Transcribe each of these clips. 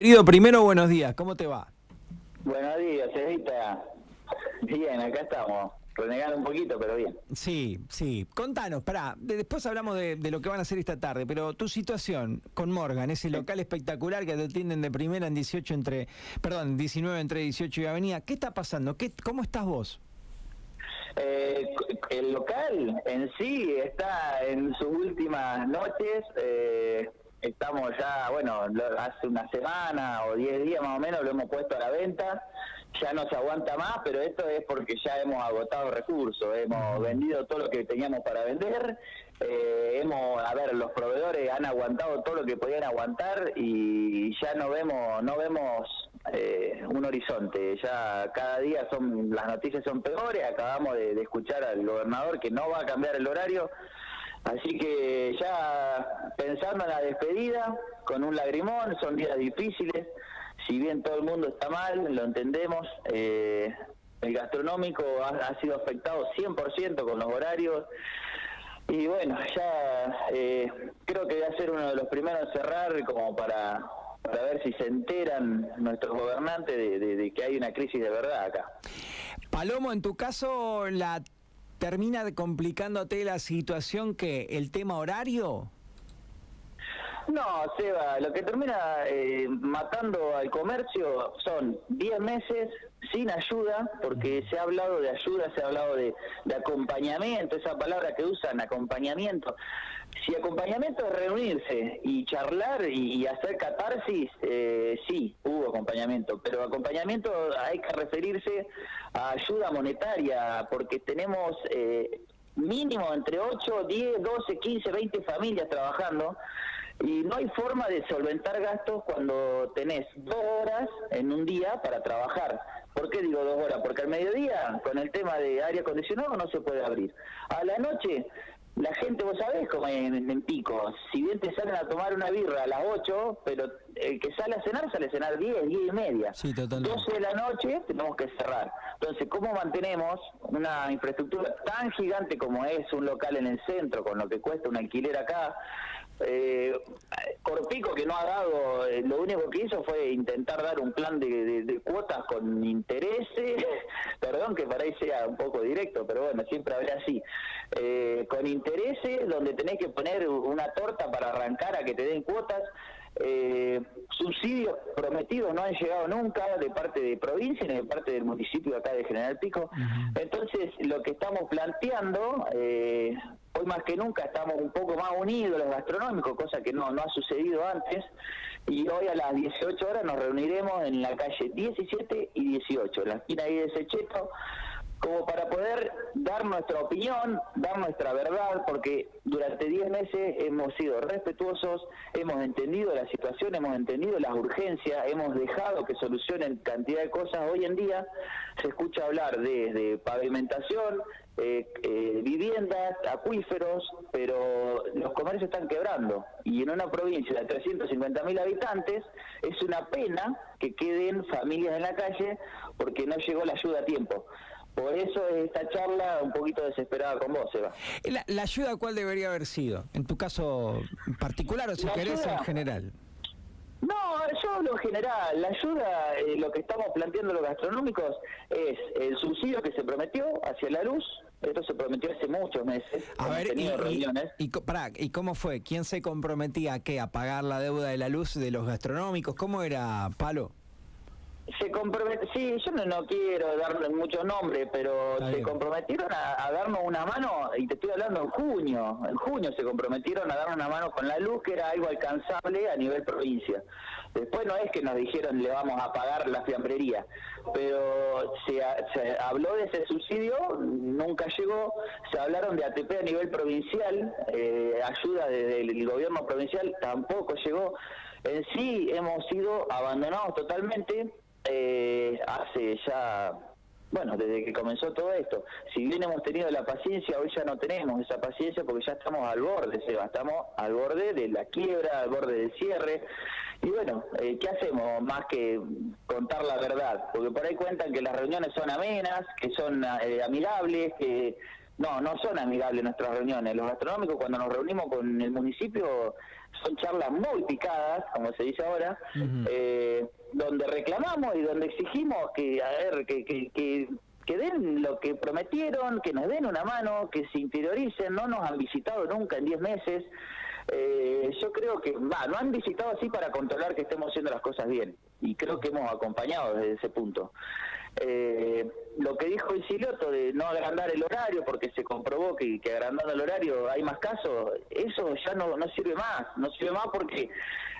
Querido, primero buenos días, ¿cómo te va? Buenos días, Evita. Bien, acá estamos. Renegando un poquito, pero bien. Sí, sí. Contanos, pará, después hablamos de, lo que van a hacer esta tarde, pero tu situación con Morgan, ese local espectacular que te atienden de primera en 18 entre, perdón, 19 entre 18 y Avenida, ¿qué está pasando? ¿Qué, ¿Cómo estás vos? Eh, el local en sí está en sus últimas noches. Eh, estamos ya, bueno, hace una semana o diez días más o menos lo hemos puesto a la venta, ya no se aguanta más, pero esto es porque ya hemos agotado recursos, hemos vendido todo lo que teníamos para vender, eh, hemos, a ver, los proveedores han aguantado todo lo que podían aguantar y ya no vemos, no vemos eh, un horizonte, ya cada día son las noticias son peores, acabamos de escuchar al gobernador que no va a cambiar el horario, Así que ya pensando en la despedida, con un lagrimón, son días difíciles, si bien todo el mundo está mal, lo entendemos, eh, el gastronómico ha, sido afectado 100% con los horarios, y bueno, ya eh, creo que va a ser uno de los primeros en cerrar como para, para ver si se enteran nuestros gobernantes de, de que hay una crisis de verdad acá. Palomo, en tu caso, la termina complicándote la situación que el tema horario? No, Seba, lo que termina eh, matando al comercio son 10 meses sin ayuda, porque se ha hablado de ayuda, se ha hablado de, acompañamiento, esa palabra que usan, acompañamiento. Si acompañamiento es reunirse y charlar y, hacer catarsis, eh, sí, hubo acompañamiento, pero acompañamiento hay que referirse a ayuda monetaria, porque tenemos eh, mínimo entre 8, 10, 12, 15, 20 familias trabajando y no hay forma de solventar gastos cuando tenés dos horas en un día para trabajar. ¿Por qué digo dos horas? Porque al mediodía, con el tema de aire acondicionado, no se puede abrir. A la noche, la gente, vos sabés, como en, pico. Si bien te salen a tomar una birra a las 8, pero el que sale a cenar, sale a cenar 10, 10 y media. Sí, totalmente. 12 de la noche tenemos que cerrar. Entonces, ¿cómo mantenemos una infraestructura tan gigante como es un local en el centro, con lo que cuesta un alquiler acá? Eh, Corpico que no ha dado, eh, lo único que hizo fue intentar dar un plan de, cuotas con intereses, perdón que para ahí sea un poco directo, pero bueno, siempre habrá así, eh, con intereses donde tenés que poner una torta para arrancar a que te den cuotas, eh, subsidios prometidos no han llegado nunca de parte de provincia ni de parte del municipio acá de General Pico. Entonces, lo que estamos planteando, eh, hoy más que nunca estamos un poco más unidos los gastronómicos, cosa que no, no ha sucedido antes, y hoy a las 18 horas nos reuniremos en la calle 17 y 18, en la esquina ahí de Secheto, como para poder dar nuestra opinión, dar nuestra verdad, porque durante 10 meses hemos sido respetuosos, hemos entendido la situación, hemos entendido las urgencias, hemos dejado que solucionen cantidad de cosas. Hoy en día se escucha hablar desde pavimentación, eh, eh, viviendas, acuíferos, pero los comercios están quebrando. Y en una provincia de 350.000 habitantes es una pena que queden familias en la calle porque no llegó la ayuda a tiempo. Por eso esta charla un poquito desesperada con vos, Eva. ¿La, la ayuda cuál debería haber sido? ¿En tu caso particular o si querés en general? No, yo en general. La ayuda, eh, lo que estamos planteando los gastronómicos es el subsidio que se prometió hacia la luz. Esto se prometió hace muchos meses. A ver, y, reuniones. Y, ¿Y cómo fue? ¿Quién se comprometía a qué? ¿A pagar la deuda de la luz de los gastronómicos? ¿Cómo era, Palo? Se compromete, sí, yo no, quiero darle muchos nombres, pero se comprometieron a, darnos una mano, y te estoy hablando en junio, en junio se comprometieron a darnos una mano con la luz, que era algo alcanzable a nivel provincia. Después no es que nos dijeron le vamos a pagar la fiambrería, pero se, habló de ese subsidio, nunca llegó, se hablaron de ATP a nivel provincial, eh, ayuda desde el gobierno provincial, tampoco llegó. En sí hemos sido abandonados totalmente eh, hace ya, bueno, desde que comenzó todo esto. Si bien hemos tenido la paciencia, hoy ya no tenemos esa paciencia porque ya estamos al borde, Seba, estamos al borde de la quiebra, al borde del cierre. Y bueno, eh, ¿qué hacemos más que contar la verdad? Porque por ahí cuentan que las reuniones son amenas, que son eh, amigables, que no, no son amigables nuestras reuniones. Los gastronómicos cuando nos reunimos con el municipio son charlas muy picadas, como se dice ahora, eh, donde reclamamos y donde exigimos que, a ver, que, que, que, que den lo que prometieron, que nos den una mano, que se interioricen, no nos han visitado nunca en 10 meses. Eh, yo creo que, va, no han visitado así para controlar que estemos haciendo las cosas bien. Y creo que hemos acompañado desde ese punto. Eh, lo que dijo el Siloto de no agrandar el horario porque se comprobó que, que agrandando el horario hay más casos, eso ya no, no sirve más, no sirve más porque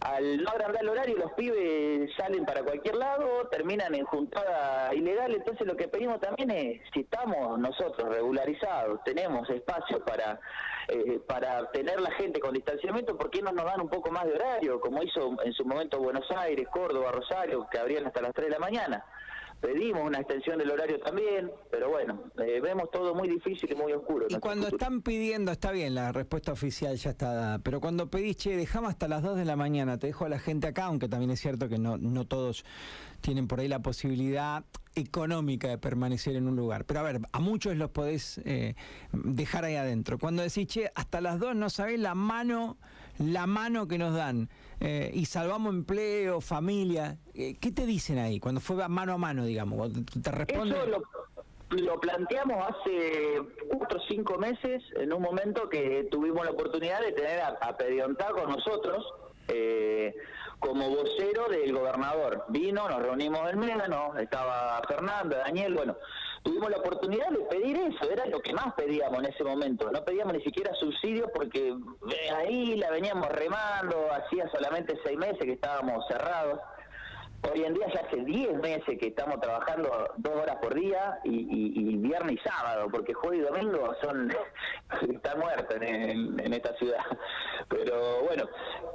al no agrandar el horario los pibes salen para cualquier lado, terminan en juntada ilegal, entonces lo que pedimos también es, si estamos nosotros regularizados, tenemos espacio para, eh, para tener la gente con distanciamiento, ¿por qué no nos dan un poco más de horario, como hizo en su momento Buenos Aires, Córdoba, Rosario, que abrían hasta las 3 de la mañana? Pedimos una extensión del horario también, pero bueno, eh, vemos todo muy difícil y muy oscuro. Y cuando están pidiendo, está bien, la respuesta oficial ya está dada, pero cuando pedís, che, dejamos hasta las 2 de la mañana, te dejo a la gente acá, aunque también es cierto que no, no todos tienen por ahí la posibilidad económica de permanecer en un lugar. Pero a ver, a muchos los podés eh, dejar ahí adentro. Cuando decís, che, hasta las 2 no sabés la mano la mano que nos dan eh, y salvamos empleo, familia. Eh, ¿Qué te dicen ahí cuando fue mano a mano, digamos? te responden... Eso lo, planteamos hace cuatro o cinco meses, en un momento que tuvimos la oportunidad de tener a, a con nosotros. Eh, como vocero del gobernador. Vino, nos reunimos en Médano, estaba Fernando, Daniel, bueno, tuvimos la oportunidad de pedir eso, era lo que más pedíamos en ese momento, no pedíamos ni siquiera subsidios porque eh, ahí la veníamos remando, hacía solamente seis meses que estábamos cerrados. Hoy en día ya hace 10 meses que estamos trabajando dos horas por día y, viernes y sábado, porque jueves y domingo son está muerto en, en, esta ciudad. Pero bueno,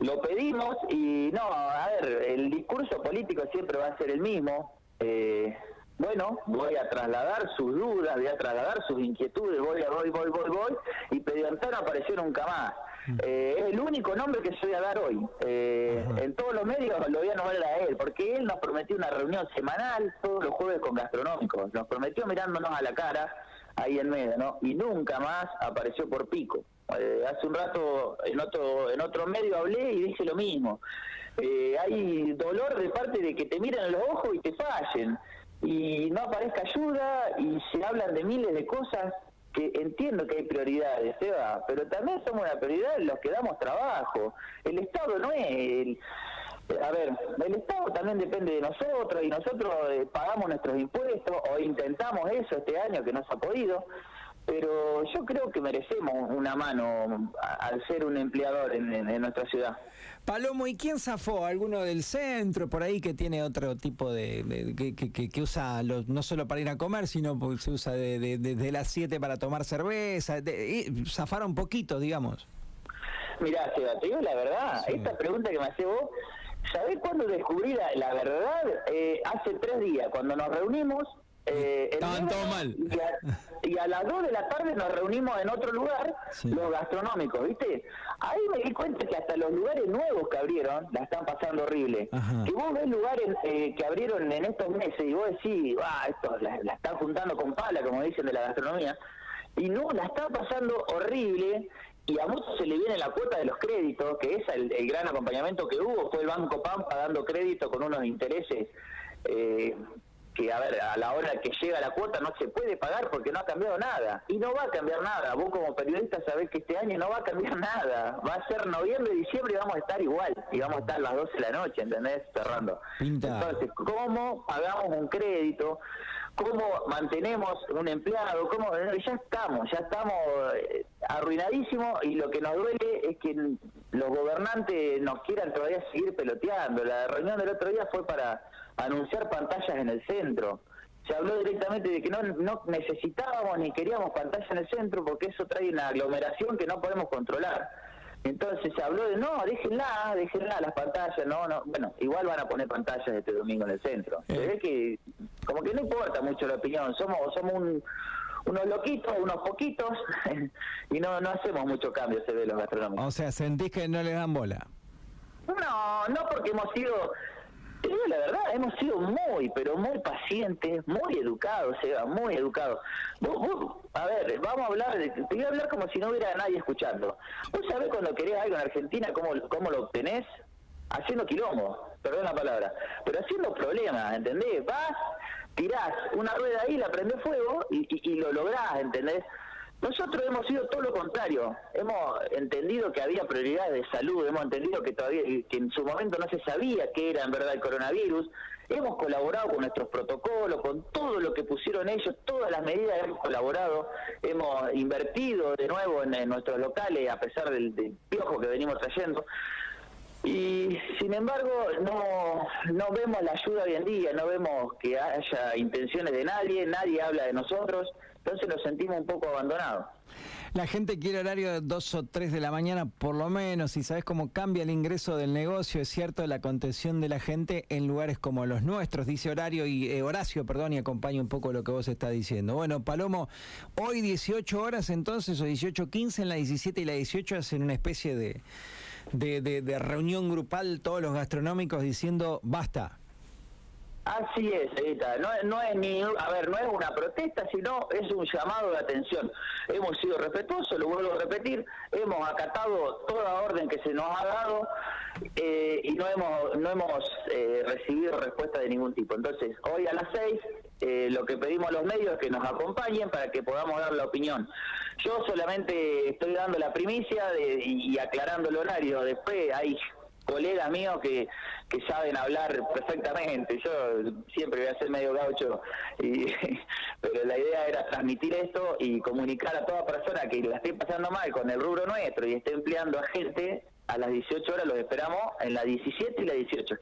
lo pedimos y no, a ver, el discurso político siempre va a ser el mismo. Eh, bueno, voy a trasladar sus dudas, voy a trasladar sus inquietudes, voy, a, voy, voy, voy, voy, y Pediantano no apareció nunca más. Mm. Eh, es el único nombre que se voy a dar hoy. Eh, en todos los medios lo voy a nombrar a él, porque él nos prometió una reunión semanal todos los jueves con gastronómicos. Nos prometió mirándonos a la cara ahí en medio, ¿no? Y nunca más apareció por pico. Eh, hace un rato en otro en otro medio hablé y dije lo mismo. hay dolor de parte de que te miren a los ojos y te fallen y no aparezca ayuda y se hablan de miles de cosas que entiendo que hay prioridades, Eva, pero también somos una prioridad los que damos trabajo. El Estado no es el... A ver, el Estado también depende de nosotros y nosotros eh, pagamos nuestros impuestos o intentamos eso este año que no se ha podido, pero yo creo que merecemos una mano al ser un empleador en nuestra ciudad. Palomo, ¿y quién zafó? ¿Alguno del centro por ahí que tiene otro tipo de... que, que, usa no solo para ir a comer, sino que se usa desde de, las 7 para tomar cerveza? zafaron poquito, digamos. Mirá, Seba, te digo la verdad, esta pregunta que me hace vos, ¿sabés cuándo descubrí la, verdad? Eh, hace tres días, cuando nos reunimos eh, Estaban todo mal. Y a, las 2 de la tarde nos reunimos en otro lugar, los gastronómicos, ¿viste? Ahí me di cuenta que hasta los lugares nuevos que abrieron la están pasando horrible. Que vos ves lugares eh, que abrieron en estos meses y vos decís, ah, esto la, están juntando con pala, como dicen de la gastronomía. Y no, la están pasando horrible y a muchos se le viene la cuota de los créditos, que es el, el gran acompañamiento que hubo, fue el Banco Pampa dando crédito con unos intereses eh, que a ver, a la hora que llega la cuota no se puede pagar porque no ha cambiado nada. Y no va a cambiar nada. Vos como periodista sabés que este año no va a cambiar nada. Va a ser noviembre, diciembre y vamos a estar igual. Y vamos a estar a las 12 de la noche, ¿entendés? Cerrando. Entonces, ¿cómo pagamos un crédito? ¿Cómo mantenemos un empleado? ¿Cómo? Ya estamos, ya estamos eh, arruinadísimos y lo que nos duele es que los gobernantes nos quieran todavía seguir peloteando. La reunión del otro día fue para anunciar pantallas en el centro. Se habló directamente de que no, no necesitábamos ni queríamos pantallas en el centro porque eso trae una aglomeración que no podemos controlar. Entonces se habló de, no, déjenla, déjenla las pantallas, no, no, bueno, igual van a poner pantallas este domingo en el centro. Se ve que, como que no importa mucho la opinión, somos, somos unos loquitos, unos poquitos, y no, no hacemos mucho cambio, se ve los gastronómicos. O sea, sentís que no le dan bola. No, no porque hemos sido la verdad, hemos sido muy, pero muy pacientes, muy educados, Eva, muy educados. a ver, vamos a hablar, te voy a hablar como si no hubiera nadie escuchando. ¿Vos sabés cuando querés algo en Argentina, cómo, cómo lo obtenés? Haciendo quilombo, perdón la palabra, pero haciendo problemas, ¿entendés? Vas, tirás una rueda ahí, la prendés fuego y, y lo lográs, ¿entendés? Nosotros hemos sido todo lo contrario. Hemos entendido que había prioridades de salud, hemos entendido que todavía que en su momento no se sabía qué era en verdad el coronavirus. Hemos colaborado con nuestros protocolos, con todo lo que pusieron ellos, todas las medidas hemos colaborado, hemos invertido de nuevo en, nuestros locales a pesar del, del piojo que venimos trayendo. Y sin embargo, no, no vemos la ayuda hoy en día, no vemos que haya intenciones de nadie, nadie habla de nosotros. Entonces nos sentimos un poco abandonados. La gente quiere horario de 2 o 3 de la mañana por lo menos y sabes cómo cambia el ingreso del negocio, es cierto, la contención de la gente en lugares como los nuestros, dice Horario y eh, Horacio, perdón, y acompaña un poco lo que vos estás diciendo. Bueno, Palomo, hoy 18 horas entonces, o 18.15 en la 17 y la 18 hacen una especie de, de, de reunión grupal todos los gastronómicos diciendo basta, Así es, Edita. No, no, es ni, a ver, no es una protesta, sino es un llamado de atención. Hemos sido respetuosos, lo vuelvo a repetir, hemos acatado toda orden que se nos ha dado eh, y no hemos, no hemos eh, recibido respuesta de ningún tipo. Entonces, hoy a las seis, eh, lo que pedimos a los medios es que nos acompañen para que podamos dar la opinión. Yo solamente estoy dando la primicia de, y aclarando el horario. Después hay colegas míos que, que saben hablar perfectamente. Yo siempre voy a ser medio gaucho, y, pero la idea era transmitir esto y comunicar a toda persona que la esté pasando mal con el rubro nuestro y esté empleando a gente, a las 18 horas los esperamos en la 17 y la 18.